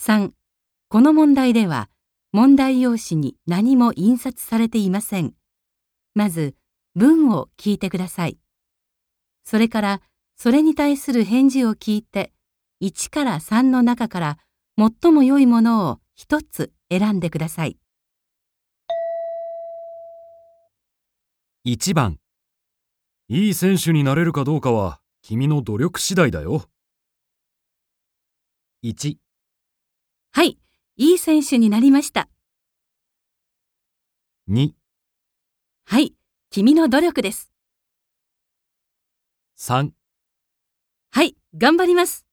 3. この問題では問題用紙に何も印刷されていません。まず文を聞いてください。それからそれに対する返事を聞いて1から3の中から最も良いものを一つ選んでください。1番、いい選手になれるかどうかは君の努力次第だよ。1、いい選手になりました。2、はい、君の努力です。3はい、頑張ります。